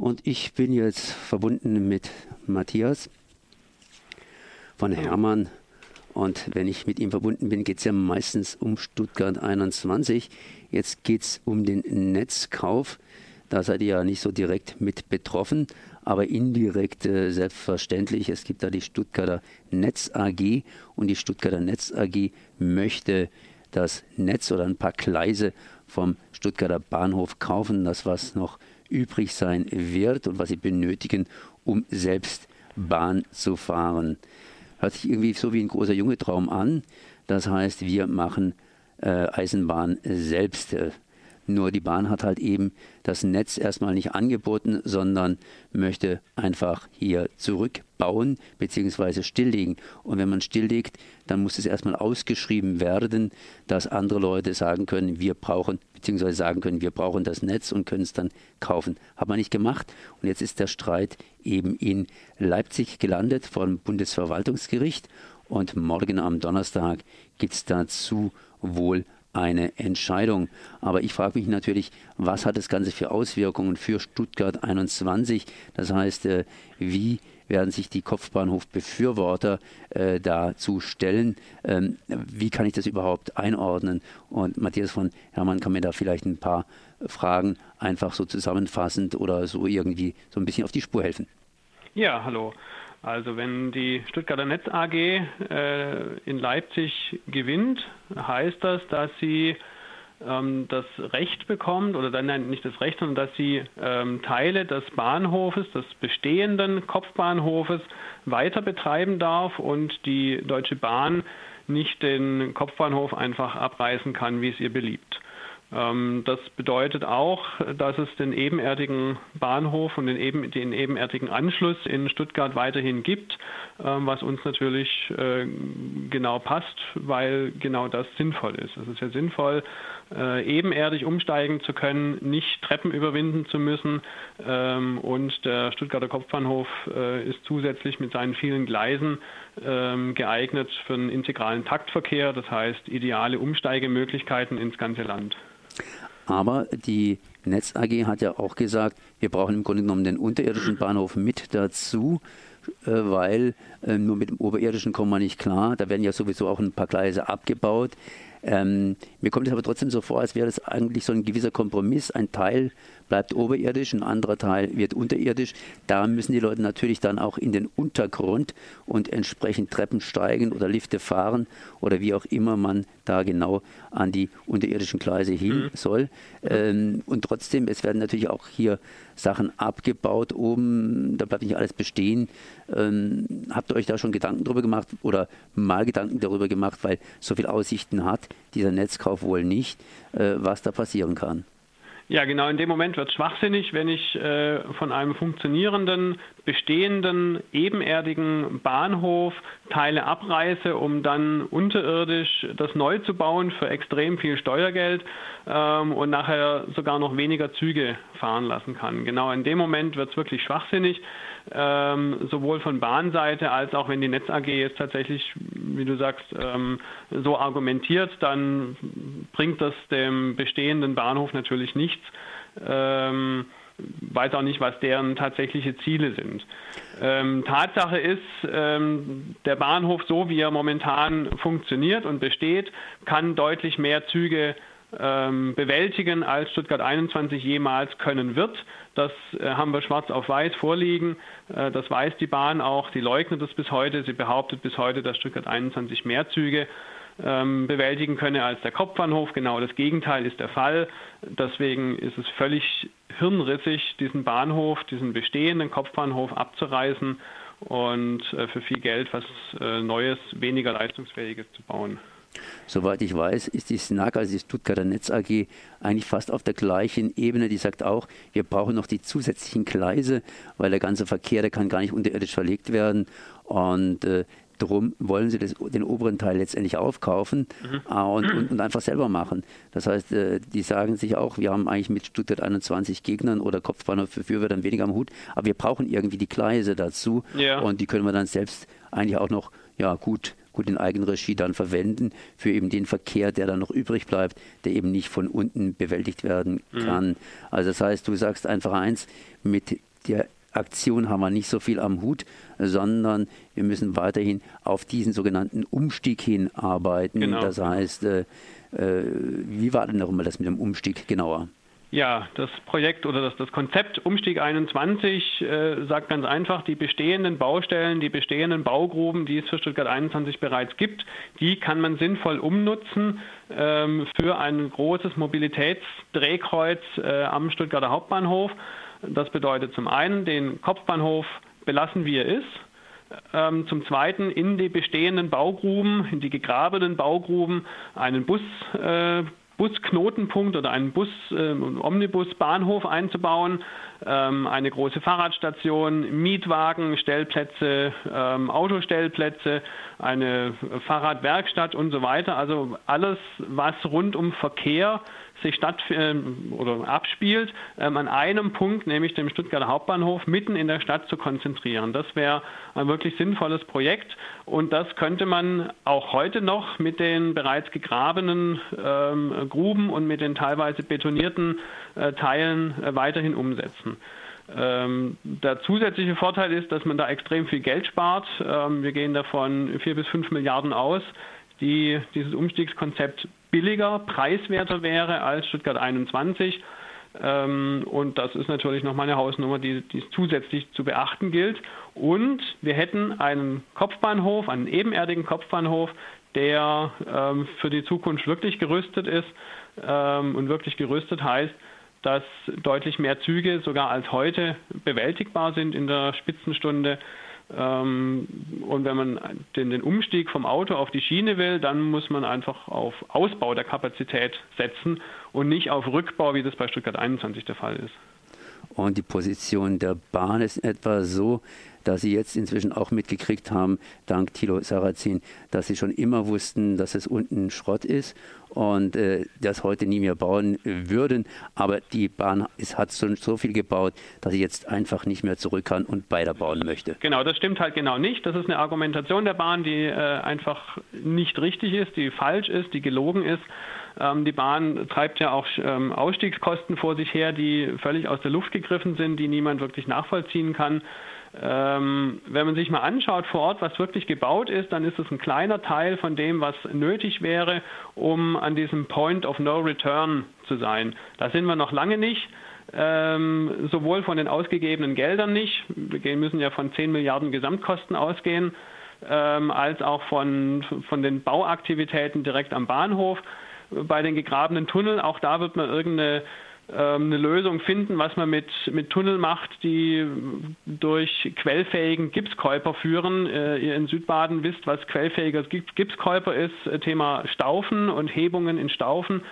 Und ich bin jetzt verbunden mit Matthias von Hermann. Und wenn ich mit ihm verbunden bin, geht es ja meistens um Stuttgart 21. Jetzt geht es um den Netzkauf. Da seid ihr ja nicht so direkt mit betroffen, aber indirekt äh, selbstverständlich. Es gibt da die Stuttgarter Netz AG und die Stuttgarter Netz AG möchte das Netz oder ein paar Gleise vom Stuttgarter Bahnhof kaufen, das was noch übrig sein wird und was sie benötigen, um selbst Bahn zu fahren. Hört sich irgendwie so wie ein großer Junge Traum an. Das heißt, wir machen äh, Eisenbahn selbst. Nur die Bahn hat halt eben das Netz erstmal nicht angeboten, sondern möchte einfach hier zurückbauen bzw. stilllegen. Und wenn man stilllegt, dann muss es erstmal ausgeschrieben werden, dass andere Leute sagen können, wir brauchen bzw. sagen können, wir brauchen das Netz und können es dann kaufen. Hat man nicht gemacht. Und jetzt ist der Streit eben in Leipzig gelandet vor dem Bundesverwaltungsgericht. Und morgen am Donnerstag gibt es dazu wohl eine Entscheidung. Aber ich frage mich natürlich, was hat das Ganze für Auswirkungen für Stuttgart 21? Das heißt, äh, wie werden sich die Kopfbahnhofbefürworter äh, dazu stellen? Ähm, wie kann ich das überhaupt einordnen? Und Matthias von Hermann kann mir da vielleicht ein paar Fragen einfach so zusammenfassend oder so irgendwie so ein bisschen auf die Spur helfen. Ja, hallo. Also wenn die Stuttgarter Netz AG äh, in Leipzig gewinnt, heißt das, dass sie ähm, das Recht bekommt, oder dann nein, nicht das Recht, sondern dass sie ähm, Teile des Bahnhofes, des bestehenden Kopfbahnhofes weiter betreiben darf und die Deutsche Bahn nicht den Kopfbahnhof einfach abreißen kann, wie es ihr beliebt. Ähm, das bedeutet auch, dass es den ebenerdigen Bahnhof und den, eben, den ebenerdigen Anschluss in Stuttgart weiterhin gibt, ähm, was uns natürlich äh, genau passt, weil genau das sinnvoll ist. Es ist ja sinnvoll, äh, ebenerdig umsteigen zu können, nicht Treppen überwinden zu müssen. Ähm, und der Stuttgarter Kopfbahnhof äh, ist zusätzlich mit seinen vielen Gleisen geeignet für einen integralen Taktverkehr, das heißt ideale Umsteigemöglichkeiten ins ganze Land. Aber die Netz AG hat ja auch gesagt, wir brauchen im Grunde genommen den unterirdischen Bahnhof mit dazu, äh, weil äh, nur mit dem oberirdischen kommen wir nicht klar. Da werden ja sowieso auch ein paar Gleise abgebaut. Ähm, mir kommt es aber trotzdem so vor, als wäre das eigentlich so ein gewisser Kompromiss. Ein Teil bleibt oberirdisch, ein anderer Teil wird unterirdisch. Da müssen die Leute natürlich dann auch in den Untergrund und entsprechend Treppen steigen oder Lifte fahren oder wie auch immer man da genau an die unterirdischen Gleise hin mhm. soll. Ähm, und trotzdem, es werden natürlich auch hier Sachen abgebaut oben, da bleibt nicht alles bestehen. Ähm, habt ihr euch da schon Gedanken darüber gemacht oder mal Gedanken darüber gemacht, weil so viele Aussichten hat dieser Netzkauf wohl nicht, äh, was da passieren kann? Ja, genau. In dem Moment wird es schwachsinnig, wenn ich äh, von einem funktionierenden, bestehenden, ebenerdigen Bahnhof Teile abreiße, um dann unterirdisch das neu zu bauen für extrem viel Steuergeld ähm, und nachher sogar noch weniger Züge fahren lassen kann. Genau in dem Moment wird es wirklich schwachsinnig ähm, sowohl von Bahnseite als auch wenn die Netz AG jetzt tatsächlich, wie du sagst, ähm, so argumentiert, dann bringt das dem bestehenden Bahnhof natürlich nichts. Ähm, weiß auch nicht, was deren tatsächliche Ziele sind. Ähm, Tatsache ist, ähm, der Bahnhof, so wie er momentan funktioniert und besteht, kann deutlich mehr Züge ähm, bewältigen, als Stuttgart 21 jemals können wird. Das äh, haben wir schwarz auf weiß vorliegen. Äh, das weiß die Bahn auch. Sie leugnet es bis heute. Sie behauptet bis heute, dass Stuttgart 21 mehr Züge ähm, bewältigen könne als der Kopfbahnhof. Genau das Gegenteil ist der Fall. Deswegen ist es völlig hirnrissig, diesen Bahnhof, diesen bestehenden Kopfbahnhof abzureißen und äh, für viel Geld was Neues, weniger leistungsfähiges zu bauen. Soweit ich weiß, ist die SNAG, also die Stuttgarter Netz AG, eigentlich fast auf der gleichen Ebene. Die sagt auch, wir brauchen noch die zusätzlichen Gleise, weil der ganze Verkehr, der kann gar nicht unterirdisch verlegt werden. Und äh, darum wollen sie das, den oberen Teil letztendlich aufkaufen mhm. äh, und, und, und, einfach selber machen. Das heißt, äh, die sagen sich auch, wir haben eigentlich mit Stuttgart 21 Gegnern oder Kopfbahnhof für dann weniger am Hut, aber wir brauchen irgendwie die Gleise dazu ja. und die können wir dann selbst eigentlich auch noch ja, gut gut in Eigenregie dann verwenden für eben den Verkehr, der dann noch übrig bleibt, der eben nicht von unten bewältigt werden mhm. kann. Mhm. Also das heißt, du sagst einfach eins, mit der Aktion haben wir nicht so viel am Hut, sondern wir müssen weiterhin auf diesen sogenannten Umstieg hinarbeiten. Genau. Das heißt, äh, äh, wie war denn nochmal das mit dem Umstieg genauer? Ja, das Projekt oder das, das Konzept Umstieg 21 äh, sagt ganz einfach, die bestehenden Baustellen, die bestehenden Baugruben, die es für Stuttgart 21 bereits gibt, die kann man sinnvoll umnutzen ähm, für ein großes Mobilitätsdrehkreuz äh, am Stuttgarter Hauptbahnhof. Das bedeutet zum einen, den Kopfbahnhof belassen, wie er ist. Ähm, zum Zweiten in die bestehenden Baugruben, in die gegrabenen Baugruben einen Bus äh, Busknotenpunkt oder einen Bus, äh, Omnibusbahnhof einzubauen, ähm, eine große Fahrradstation, Mietwagen, Stellplätze, ähm, Autostellplätze, eine Fahrradwerkstatt und so weiter. Also alles, was rund um Verkehr sich statt äh, oder abspielt, ähm, an einem Punkt, nämlich dem Stuttgarter Hauptbahnhof, mitten in der Stadt zu konzentrieren. Das wäre ein wirklich sinnvolles Projekt und das könnte man auch heute noch mit den bereits gegrabenen ähm, Gruben und mit den teilweise betonierten äh, Teilen äh, weiterhin umsetzen. Ähm, der zusätzliche Vorteil ist, dass man da extrem viel Geld spart. Ähm, wir gehen davon vier bis fünf Milliarden aus, die dieses Umstiegskonzept billiger, preiswerter wäre als Stuttgart 21. Ähm, und das ist natürlich nochmal eine Hausnummer, die, die zusätzlich zu beachten gilt. Und wir hätten einen Kopfbahnhof, einen ebenerdigen Kopfbahnhof, der ähm, für die Zukunft wirklich gerüstet ist. Ähm, und wirklich gerüstet heißt, dass deutlich mehr Züge sogar als heute bewältigbar sind in der Spitzenstunde. Ähm, und wenn man den, Umstieg vom Auto auf die Schiene will, dann muss man einfach auf Ausbau der Kapazität setzen und nicht auf Rückbau, wie das bei Stuttgart 21 der Fall ist. Und die Position der Bahn ist etwa so, dass sie jetzt inzwischen auch mitgekriegt haben, dank Thilo Sarrazin, dass sie schon immer wussten, dass es unten Schrott ist und äh, das heute nie mehr bauen würden. Aber die Bahn ist, hat schon so viel gebaut, dass sie jetzt einfach nicht mehr zurück kann und weiterbauen möchte. Genau, das stimmt halt genau nicht. Das ist eine Argumentation der Bahn, die äh, einfach nicht richtig ist, die falsch ist, die gelogen ist. Ähm, die Bahn treibt ja auch ähm, Ausstiegskosten vor sich her, die völlig aus der Luft gegriffen sind, die niemand wirklich nachvollziehen kann. Ähm, wenn man sich mal anschaut vor Ort, was wirklich gebaut ist, dann ist es ein kleiner Teil von dem, was nötig wäre, um an diesem Point of No Return zu sein. Da sind wir noch lange nicht. Ähm, sowohl von den ausgegebenen Geldern nicht, wir müssen ja von 10 Milliarden Gesamtkosten ausgehen, ähm, als auch von, von den Bauaktivitäten direkt am Bahnhof. Bei den gegrabenen Tunneln, auch da wird man irgendeine eine Lösung finden, was man mit, mit Tunnel macht, die durch quellfähigen Gipskäuper führen. Äh, ihr in Südbaden wisst, was quellfähiger Gipskäuper ist, äh, Thema Staufen und Hebungen in Staufen.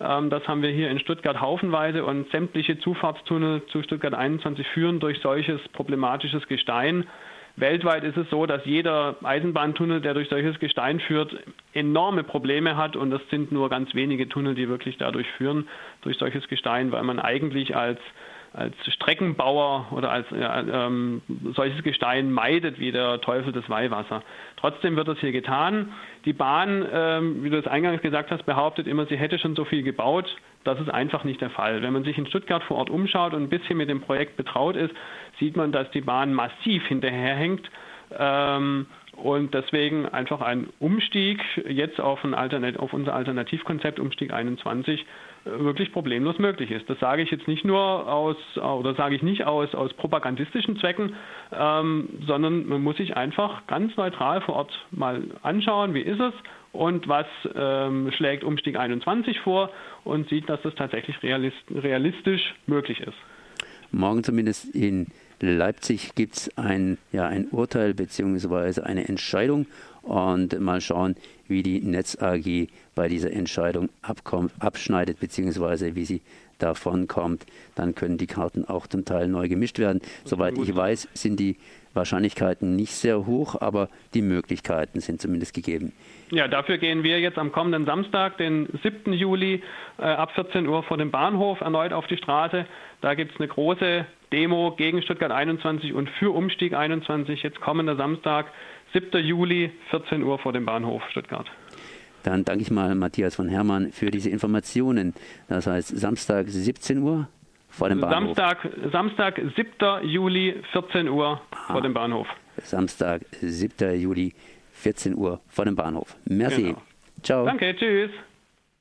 Ähm, das haben wir hier in Stuttgart haufenweise und sämtliche Zufahrtstunnel zu Stuttgart 21 führen durch solches problematisches Gestein. Weltweit ist es so, dass jeder Eisenbahntunnel, der durch solches Gestein führt, enorme Probleme hat. Und das sind nur ganz wenige Tunnel, die wirklich dadurch führen, durch solches Gestein, weil man eigentlich als als Streckenbauer oder als äh, ähm, solches Gestein meidet wie der Teufel das Weihwasser. Trotzdem wird das hier getan. Die Bahn, ähm, wie du es eingangs gesagt hast, behauptet immer, sie hätte schon so viel gebaut. Das ist einfach nicht der Fall. Wenn man sich in Stuttgart vor Ort umschaut und ein bisschen mit dem Projekt betraut ist, sieht man, dass die Bahn massiv hinterherhängt. Ähm, und deswegen einfach ein Umstieg jetzt auf, ein Alternat auf unser Alternativkonzept Umstieg 21 wirklich problemlos möglich ist. Das sage ich jetzt nicht nur aus, oder sage ich nicht aus, aus propagandistischen Zwecken, ähm, sondern man muss sich einfach ganz neutral vor Ort mal anschauen, wie ist es und was ähm, schlägt Umstieg 21 vor und sieht, dass das tatsächlich realist, realistisch möglich ist. Morgen zumindest in Leipzig gibt es ein, ja, ein Urteil bzw. eine Entscheidung und mal schauen, wie die Netz AG bei dieser Entscheidung abkommt, abschneidet bzw. wie sie davon kommt. Dann können die Karten auch zum Teil neu gemischt werden. Soweit ich weiß, sind die Wahrscheinlichkeiten nicht sehr hoch, aber die Möglichkeiten sind zumindest gegeben. Ja, dafür gehen wir jetzt am kommenden Samstag, den 7. Juli, äh, ab 14 Uhr vor dem Bahnhof erneut auf die Straße. Da gibt es eine große Demo gegen Stuttgart 21 und für Umstieg 21, jetzt kommender Samstag, 7. Juli, 14 Uhr vor dem Bahnhof Stuttgart. Dann danke ich mal Matthias von Hermann für diese Informationen. Das heißt Samstag 17 Uhr vor dem Bahnhof. Samstag, Samstag 7. Juli, 14 Uhr Ah. vor dem Bahnhof. Samstag, 7. Juli, 14 Uhr vor dem Bahnhof. Merci. Genau. Ciao. Danke, tschüss.